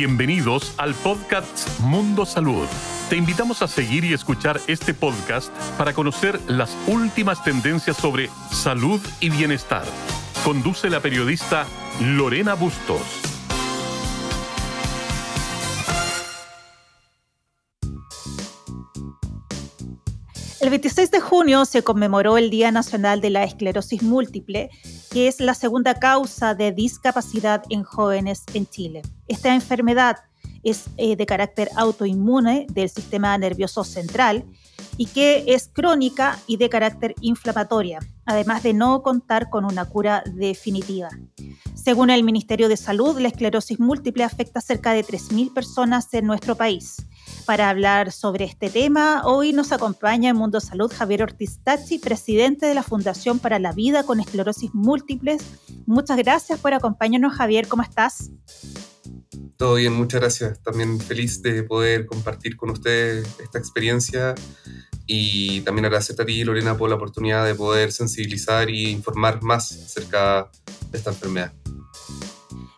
Bienvenidos al podcast Mundo Salud. Te invitamos a seguir y escuchar este podcast para conocer las últimas tendencias sobre salud y bienestar. Conduce la periodista Lorena Bustos. El 26 de junio se conmemoró el Día Nacional de la Esclerosis Múltiple, que es la segunda causa de discapacidad en jóvenes en Chile. Esta enfermedad es eh, de carácter autoinmune del sistema nervioso central y que es crónica y de carácter inflamatoria, además de no contar con una cura definitiva. Según el Ministerio de Salud, la esclerosis múltiple afecta a cerca de 3.000 personas en nuestro país. Para hablar sobre este tema, hoy nos acompaña en Mundo Salud Javier Ortiz Tachi, presidente de la Fundación para la Vida con Esclerosis Múltiples. Muchas gracias por acompañarnos, Javier. ¿Cómo estás? Todo bien, muchas gracias. También feliz de poder compartir con usted esta experiencia y también agradecerte a ti, Lorena, por la oportunidad de poder sensibilizar e informar más acerca de esta enfermedad.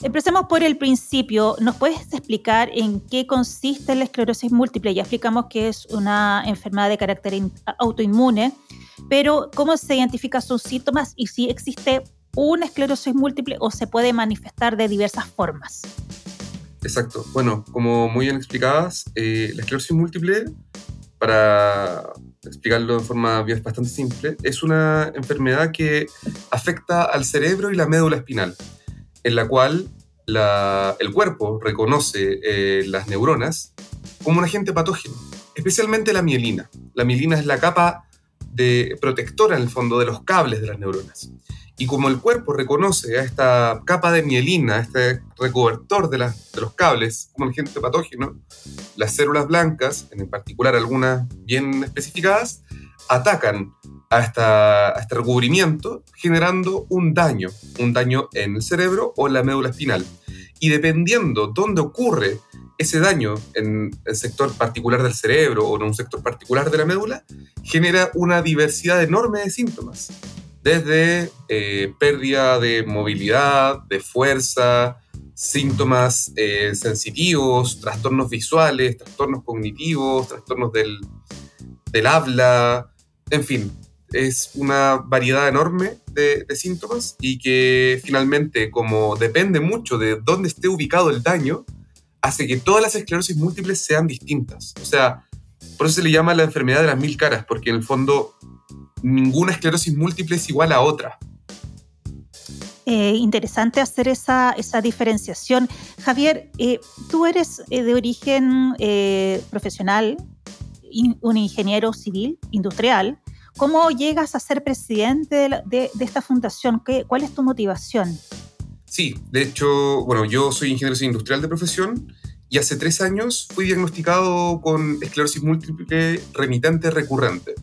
Empecemos por el principio. ¿Nos puedes explicar en qué consiste la esclerosis múltiple? Ya explicamos que es una enfermedad de carácter autoinmune, pero ¿cómo se identifican sus síntomas y si existe una esclerosis múltiple o se puede manifestar de diversas formas? Exacto. Bueno, como muy bien explicadas, eh, la esclerosis múltiple, para explicarlo de forma bastante simple, es una enfermedad que afecta al cerebro y la médula espinal en la cual el cuerpo reconoce eh, las neuronas como un agente patógeno, especialmente la mielina. La mielina es la capa de protectora en el fondo de los cables de las neuronas. Y como el cuerpo reconoce a esta capa de mielina, este recobertor de, de los cables como un agente patógeno, las células blancas, en particular algunas bien especificadas, atacan a, este recubrimiento generando un daño, un daño en el cerebro o la médula espinal. Y dependiendo dónde ocurre ese daño en el sector particular del cerebro o en un sector particular de la médula, genera una diversidad enorme de síntomas. Desde eh, pérdida de movilidad, de fuerza, síntomas eh, sensitivos, trastornos visuales, trastornos cognitivos, trastornos del, del habla, en fin, es una variedad enorme de, síntomas y que finalmente, como depende mucho de dónde esté ubicado el daño, hace que todas las esclerosis múltiples sean distintas. O sea, por eso se le llama la enfermedad de las mil caras, porque en el fondo ninguna esclerosis múltiple es igual a otra. Eh, interesante hacer esa, diferenciación. Javier, eh, tú eres eh, de origen profesional, un ingeniero civil, industrial. ¿Cómo llegas a ser presidente de, esta fundación? ¿Qué, ¿Cuál es tu motivación? Sí, de hecho, bueno, yo soy ingeniero industrial de profesión y hace tres años fui diagnosticado con esclerosis múltiple remitente recurrente.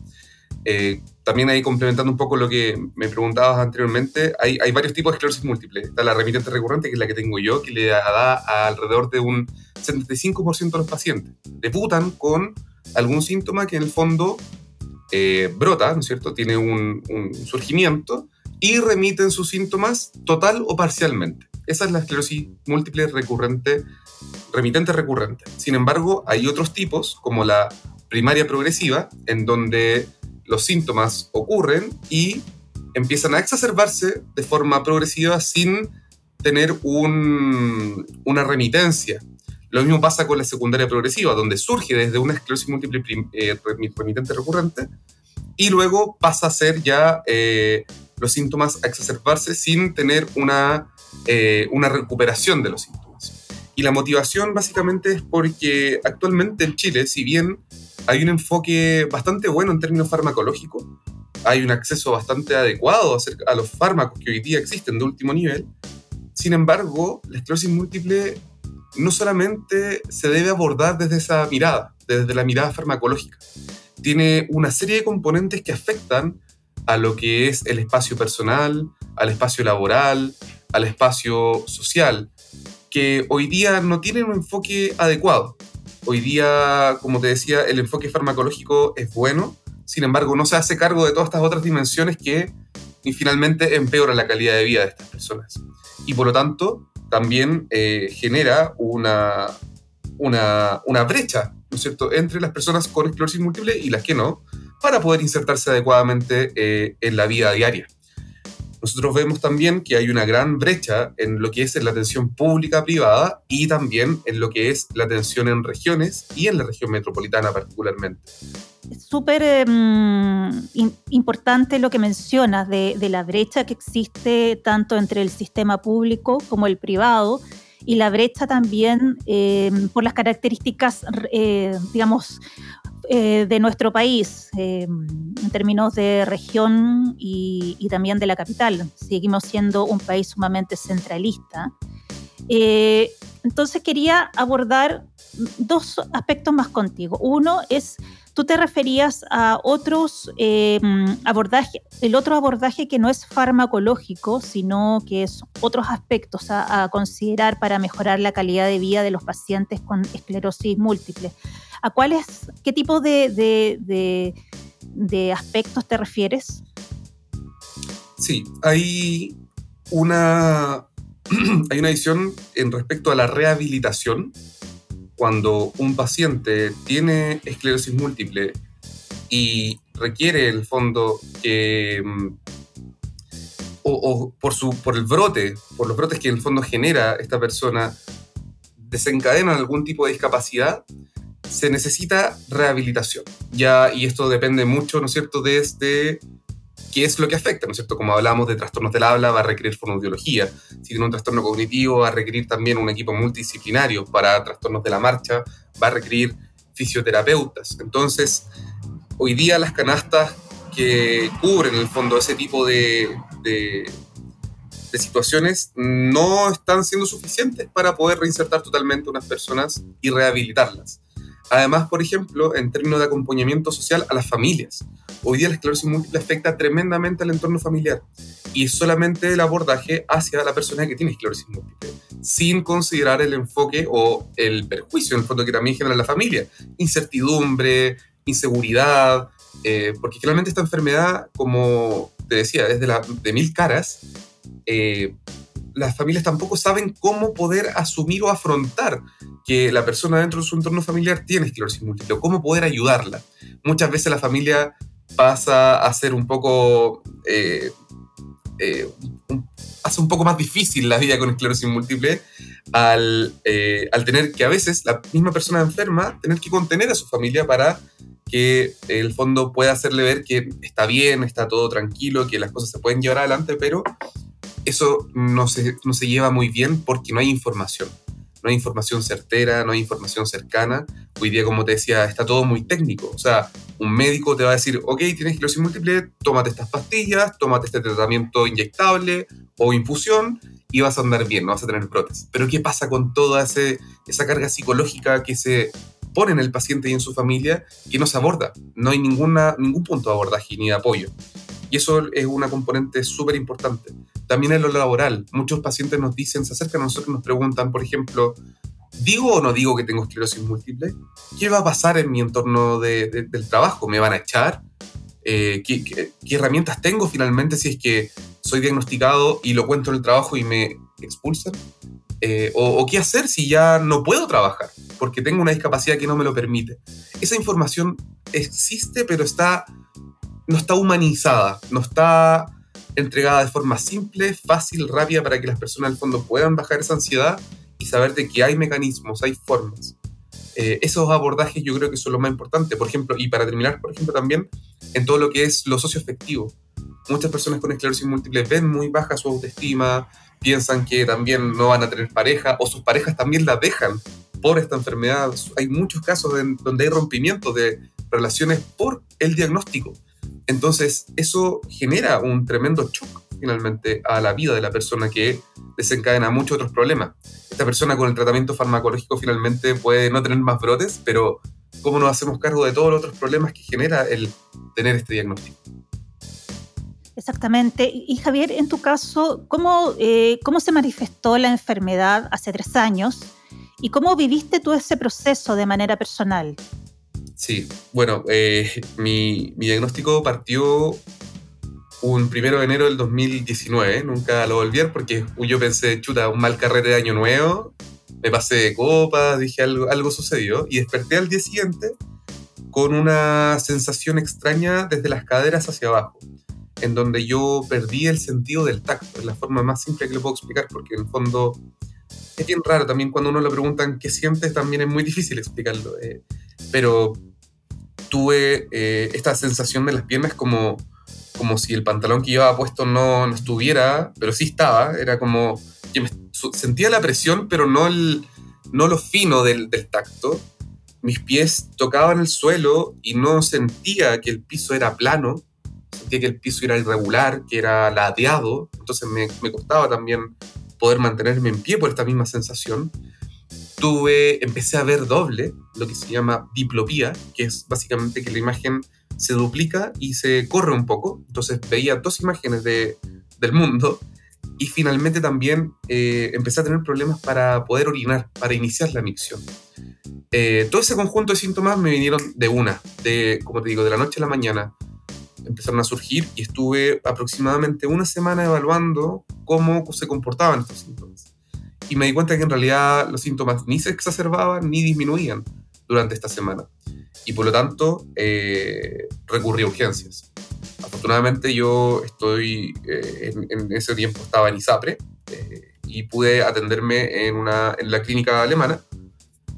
Eh, también ahí complementando un poco lo que me preguntabas anteriormente, hay, varios tipos de esclerosis múltiple. Está la remitente recurrente, que es la que tengo yo, que le da alrededor de un 75% de los pacientes. Debutan con algún síntoma que en el fondo eh, brota, ¿no es cierto? Tiene un, surgimiento y remiten sus síntomas total o parcialmente. Esa es la esclerosis múltiple recurrente, remitente recurrente. Sin embargo, hay otros tipos, como la primaria progresiva, en donde los síntomas ocurren y empiezan a exacerbarse de forma progresiva sin tener una remitencia. Lo mismo pasa con la secundaria progresiva, donde surge desde una esclerosis múltiple eh, remitente recurrente y luego pasa a ser ya eh, los síntomas a exacerbarse sin tener una, eh, una recuperación de los síntomas. Y la motivación básicamente es porque actualmente en Chile, si bien hay un enfoque bastante bueno en términos farmacológicos, hay un acceso bastante adecuado a los fármacos que hoy día existen de último nivel, sin embargo, la esclerosis múltiple no solamente se debe abordar desde esa mirada, desde la mirada farmacológica. Tiene una serie de componentes que afectan a lo que es el espacio personal, al espacio laboral, al espacio social, que hoy día no tienen un enfoque adecuado. Hoy día, como te decía, el enfoque farmacológico es bueno, sin embargo, no se hace cargo de todas estas otras dimensiones que finalmente empeoran la calidad de vida de estas personas. Y por lo tanto, también eh, genera una, una, una, brecha, ¿no es cierto?, entre las personas con esclerosis múltiple y las que no, para poder insertarse adecuadamente eh, en la vida diaria. Nosotros vemos también que hay una gran brecha en lo que es la atención pública privada y también en lo que es la atención en regiones y en la región metropolitana particularmente. Es súper em, importante lo que mencionas de, la brecha que existe tanto entre el sistema público como el privado y la brecha también em, por las características, eh, digamos, eh, de nuestro país eh, en términos de región y, también de la capital. Seguimos siendo un país sumamente centralista. Eh, entonces quería abordar dos aspectos más contigo. Uno es, tú te referías a otros abordajes, el otro abordaje que no es farmacológico, sino que es otros aspectos a considerar para mejorar la calidad de vida de los pacientes con esclerosis múltiple. ¿A cuáles, qué tipo de, aspectos te refieres? Sí, hay una, hay una edición en respecto a la rehabilitación. Cuando un paciente tiene esclerosis múltiple y requiere el fondo que mm, o, por, su, por el brote, por los brotes que en el fondo genera esta persona, desencadenan algún tipo de discapacidad, se necesita rehabilitación. Ya, y esto depende mucho, ¿no es cierto?, desde qué es lo que afecta, ¿no es cierto? Como hablamos de trastornos del habla, va a requerir fonoaudiología. Si tiene un trastorno cognitivo, va a requerir también un equipo multidisciplinario. Para trastornos de la marcha, va a requerir fisioterapeutas. Entonces, hoy día las canastas que cubren en el fondo ese tipo de, de, de situaciones no están siendo suficientes para poder reinsertar totalmente a unas personas y rehabilitarlas. Además, por ejemplo, en términos de acompañamiento social a las familias. Hoy día la esclerosis múltiple afecta tremendamente al entorno familiar y es solamente el abordaje hacia la persona que tiene esclerosis múltiple, sin considerar el enfoque o el perjuicio en el fondo que también genera la familia. Incertidumbre, inseguridad, eh, porque finalmente esta enfermedad, como te decía, desde la, de mil caras, eh, las familias tampoco saben cómo poder asumir o afrontar que la persona dentro de su entorno familiar tiene esclerosis múltiple, o cómo poder ayudarla. Muchas veces la familia pasa a ser un poco... Eh, eh, hace un poco más difícil la vida con esclerosis múltiple al, eh, al tener que a veces la misma persona enferma tener que contener a su familia para que el fondo pueda hacerle ver que está bien, está todo tranquilo, que las cosas se pueden llevar adelante, pero eso no se, no se lleva muy bien porque no hay información. No hay información certera, no hay información cercana. Hoy día, como te decía, está todo muy técnico. O sea, un médico te va a decir, ok, tienes esclerosis múltiple, tómate estas pastillas, tómate este tratamiento inyectable o infusión y vas a andar bien, no vas a tener brotes. Pero ¿qué pasa con toda ese, esa carga psicológica que se pone en el paciente y en su familia que no se aborda? No hay ninguna, ningún punto de abordaje ni de apoyo. Y eso es una componente súper importante. También en lo laboral, muchos pacientes nos dicen, se acercan a nosotros y nos preguntan, por ejemplo, ¿digo o no digo que tengo esclerosis múltiple? ¿Qué va a pasar en mi entorno del trabajo? ¿Me van a echar? Eh, ¿qué, herramientas tengo finalmente si es que soy diagnosticado y lo cuento en el trabajo y me expulsan? Eh, o, o, qué hacer si ya no puedo trabajar porque tengo una discapacidad que no me lo permite. Esa información existe, pero está no está humanizada, no está entregada de forma simple, fácil, rápida para que las personas al fondo puedan bajar esa ansiedad y saber de que hay mecanismos, hay formas. Eh, esos abordajes yo creo que son lo más importante. Por ejemplo, y para terminar, por ejemplo, también en todo lo que es lo socioafectivo. Muchas personas con esclerosis múltiple ven muy baja su autoestima, piensan que también no van a tener pareja o sus parejas también la dejan por esta enfermedad. Hay muchos casos donde hay rompimiento de relaciones por el diagnóstico. Entonces, eso genera un tremendo shock finalmente a la vida de la persona que desencadena muchos otros problemas. Esta persona con el tratamiento farmacológico finalmente puede no tener más brotes, pero ¿cómo nos hacemos cargo de todos los otros problemas que genera el tener este diagnóstico? Exactamente. Y Javier, en tu caso, ¿cómo, eh, ¿cómo se manifestó la enfermedad hace tres años? ¿Y cómo viviste tú ese proceso de manera personal? Sí, bueno, eh, mi, diagnóstico partió un primero de enero del 2019. Nunca lo volví porque yo pensé, chuta, un mal carrete de año nuevo. Me pasé de copas, dije algo, algo sucedió. Y desperté al día siguiente con una sensación extraña desde las caderas hacia abajo, en donde yo perdí el sentido del tacto. Es la forma más simple que le puedo explicar porque en el fondo es bien raro también cuando uno le preguntan qué sientes, también es muy difícil explicarlo. Eh, pero tuve eh, esta sensación de las piernas como, como si el pantalón que llevaba puesto no, no estuviera, pero sí estaba. Era como sentía la presión, pero no, el, no lo fino del, del tacto. Mis pies tocaban el suelo y no sentía que el piso era plano, sentía que el piso era irregular, que era ladeado, entonces me, me costaba también poder mantenerme en pie por esta misma sensación. Tuve, empecé a ver doble, lo que se llama diplopía, que es básicamente que la imagen se duplica y se corre un poco. Entonces veía dos imágenes de, del mundo y finalmente también eh, empecé a tener problemas para poder orinar, para iniciar la micción. Eh, todo ese conjunto de síntomas me vinieron de una, de, como te digo, de la noche a la mañana empezaron a surgir y estuve aproximadamente una semana evaluando cómo se comportaban estos síntomas. Y me di cuenta que en realidad los síntomas ni se exacerbaban ni disminuían durante esta semana. Y por lo tanto, eh, recurrí a urgencias. Afortunadamente yo estoy, eh, en, ese tiempo estaba en ISAPRE eh, y pude atenderme en, una, en la clínica alemana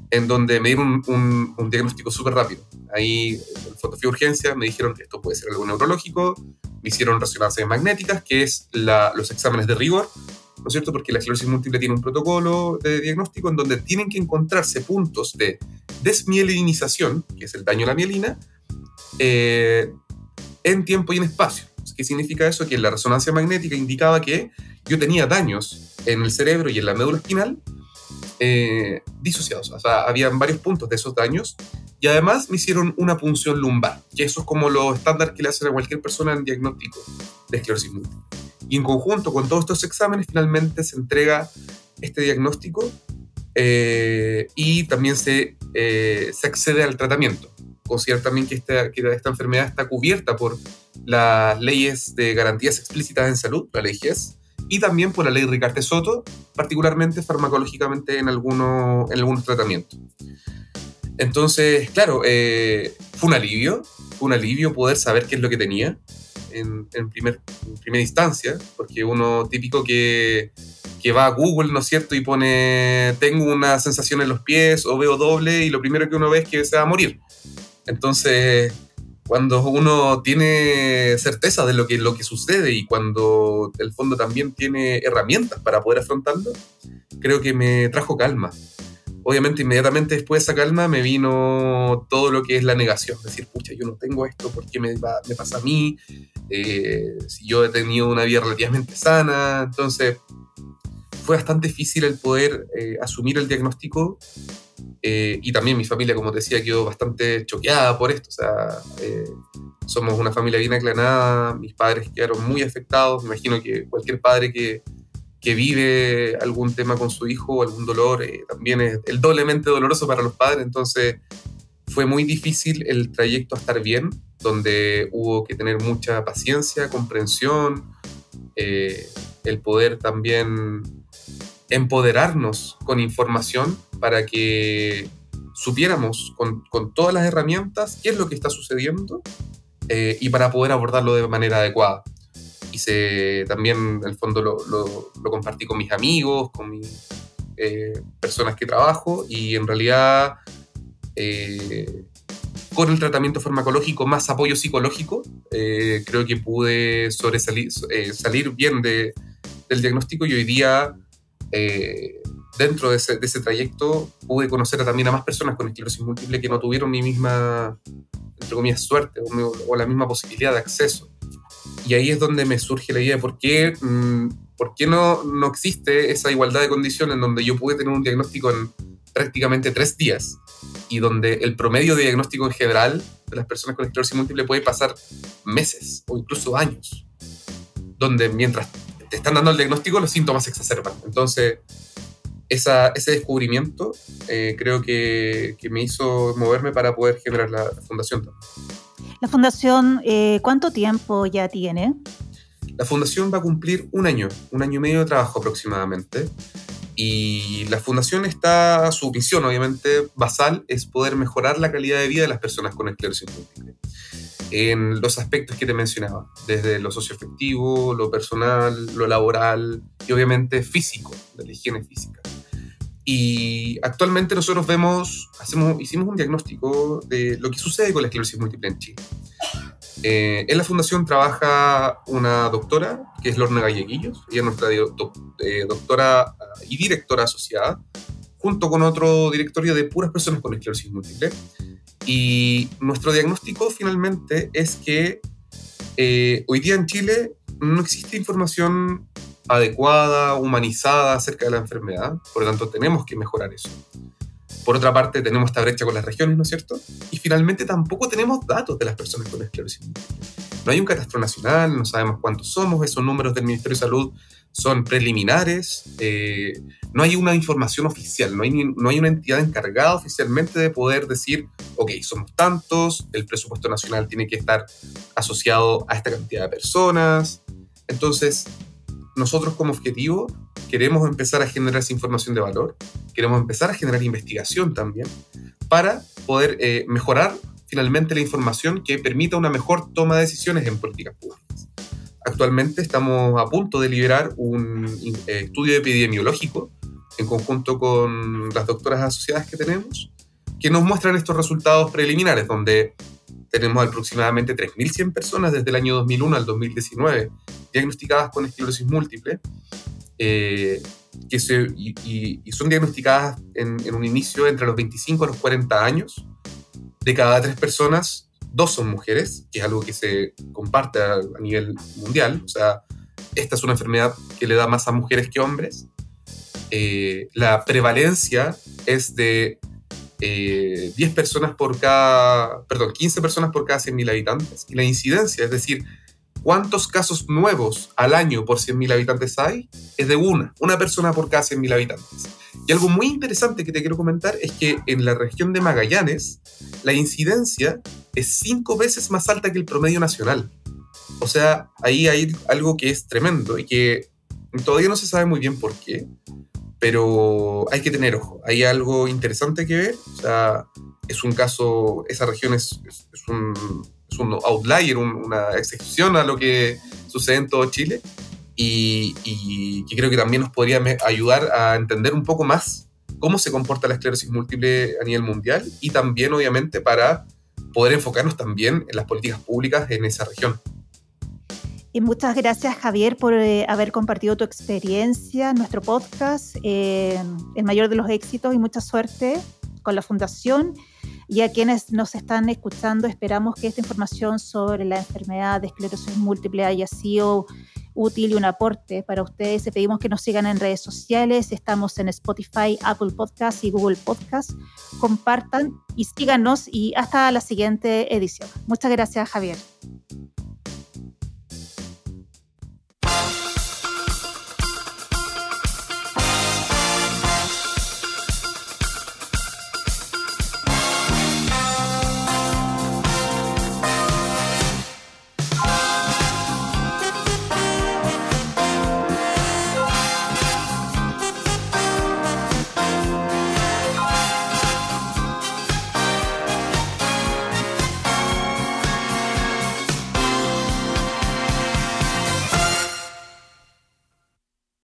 en donde me dieron un, un, diagnóstico súper rápido. Ahí, en fui urgencia, me dijeron que esto puede ser algo neurológico, me hicieron resonancias magnéticas, que es la, los exámenes de rigor, ¿no es cierto? Porque la esclerosis múltiple tiene un protocolo de diagnóstico en donde tienen que encontrarse puntos de desmielinización, que es el daño a la mielina, eh, en tiempo y en espacio. ¿Qué significa eso? Que la resonancia magnética indicaba que yo tenía daños en el cerebro y en la médula espinal, eh, disociados. O sea, habían varios puntos de esos daños y además me hicieron una punción lumbar, que eso es como lo estándar que le hacen a cualquier persona en diagnóstico de esclerosis múltiple. Y en conjunto con todos estos exámenes finalmente se entrega este diagnóstico eh, y también se, eh, se accede al tratamiento. Considerar también que esta, que esta enfermedad está cubierta por las leyes de garantías explícitas en salud, la ley GES, y también por la ley Ricarte Soto, particularmente farmacológicamente en, algunos en algunos tratamientos. Entonces, claro, eh, fue un alivio, fue un alivio poder saber qué es lo que tenía en, en, primer, primera instancia, porque uno típico que, que va a Google, ¿no es cierto?, y pone, tengo una sensación en los pies o veo doble y lo primero que uno ve es que se va a morir. Entonces, cuando uno tiene certeza de lo que, lo que sucede y cuando el fondo también tiene herramientas para poder afrontarlo, creo que me trajo calma. Obviamente inmediatamente después de esa calma me vino todo lo que es la negación, decir, pucha, yo no tengo esto, ¿por qué me, me pasa a mí? Eh, si yo he tenido una vida relativamente sana, entonces fue bastante difícil el poder eh, asumir el diagnóstico eh, y también mi familia, como te decía, quedó bastante choqueada por esto. O sea, somos una familia bien aclanada, mis padres quedaron muy afectados. Me imagino que cualquier padre que, que vive algún tema con su hijo, algún dolor, eh, también es el doblemente doloroso para los padres. Entonces, fue muy difícil el trayecto a estar bien, donde hubo que tener mucha paciencia, comprensión, el poder también empoderarnos con información para que supiéramos con, con, todas las herramientas qué es lo que está sucediendo eh, y para poder abordarlo de manera adecuada. Y también, el fondo, lo, compartí con mis amigos, con mis eh, personas que trabajo y en realidad eh, con el tratamiento farmacológico más apoyo psicológico, creo que pude sobresalir, salir bien de, del diagnóstico y hoy día dentro de ese, trayecto pude conocer también a más personas con esclerosis múltiple que no tuvieron mi misma, suerte o, la misma posibilidad de acceso. Y ahí es donde me surge la idea de por qué, mm, por qué no, no existe esa igualdad de condiciones en donde yo pude tener un diagnóstico en prácticamente tres días y donde el promedio de diagnóstico en general de las personas con esclerosis múltiple puede pasar meses o incluso años, donde mientras te están dando el diagnóstico los síntomas se exacerban. Entonces, ese descubrimiento eh, creo que, me hizo moverme para poder generar la, fundación. ¿La fundación eh, cuánto tiempo ya tiene? La fundación va a cumplir un año, un año y medio de trabajo aproximadamente. Y la fundación está, su misión obviamente basal es poder mejorar la calidad de vida de las personas con esclerosis múltiple. En los aspectos que te mencionaba, desde lo socioafectivo, lo personal, lo laboral y obviamente físico, de la higiene física. Y actualmente nosotros vemos, hacemos, hicimos un diagnóstico de lo que sucede con la esclerosis múltiple en Chile. Eh, en la fundación trabaja una doctora, que es Lorna Galleguillos, ella es nuestra eh, doctora ah, y directora asociada, junto con otro directorio de puras personas con esclerosis múltiple. Y nuestro diagnóstico finalmente es que eh, hoy día en Chile no existe información adecuada, humanizada acerca de la enfermedad, por lo tanto tenemos que mejorar eso. Por otra parte, tenemos esta brecha con las regiones, ¿no es cierto? Y finalmente tampoco tenemos datos de las personas con esclerosis. No hay un catastro nacional, no sabemos cuántos somos, esos números del Ministerio de Salud son preliminares, eh, no hay una información oficial, no hay, no hay una entidad encargada oficialmente de poder decir, ok, somos tantos, el presupuesto nacional tiene que estar asociado a esta cantidad de personas. Entonces, nosotros como objetivo queremos empezar a generar esa información de valor, queremos empezar a generar investigación también para poder eh, mejorar finalmente la información que permita una mejor toma de decisiones en políticas públicas. Actualmente estamos a punto de liberar un eh, estudio epidemiológico en conjunto con las doctoras asociadas que tenemos, que nos muestran estos resultados preliminares, donde tenemos aproximadamente 3.100 personas desde el año 2001 al 2019 diagnosticadas con esclerosis múltiple, eh, que se, y, son diagnosticadas en, un inicio entre los 25 a los 40 años. De cada tres personas, dos son mujeres, que es algo que se comparte a, nivel mundial. O sea, esta es una enfermedad que le da más a mujeres que hombres. Eh, la prevalencia es de 10 eh, personas por cada, perdón, 15 personas por cada 100.000 habitantes. Y la incidencia, es decir, cuántos casos nuevos al año por 100.000 habitantes hay, es de una, una persona por cada 100.000 habitantes. Y algo muy interesante que te quiero comentar es que en la región de Magallanes, la incidencia es cinco veces más alta que el promedio nacional. O sea, ahí hay algo que es tremendo y que todavía no se sabe muy bien por qué, pero hay que tener ojo. Hay algo interesante que ver. O sea, es un caso, esa región es, un, outlier, una excepción a lo que sucede en todo Chile y, que creo que también nos podría ayudar a entender un poco más cómo se comporta la esclerosis múltiple a nivel mundial y también, obviamente, para poder enfocarnos también en las políticas públicas en esa región. Y muchas gracias, Javier, por eh, haber compartido tu experiencia en nuestro podcast. Eh, el mayor de los éxitos y mucha suerte con la Fundación. Y a quienes nos están escuchando, esperamos que esta información sobre la enfermedad de esclerosis múltiple haya sido útil y un aporte para ustedes. Le pedimos que nos sigan en redes sociales. Estamos en Spotify, Apple Podcasts y Google Podcasts. Compartan y síganos y hasta la siguiente edición. Muchas gracias, Javier.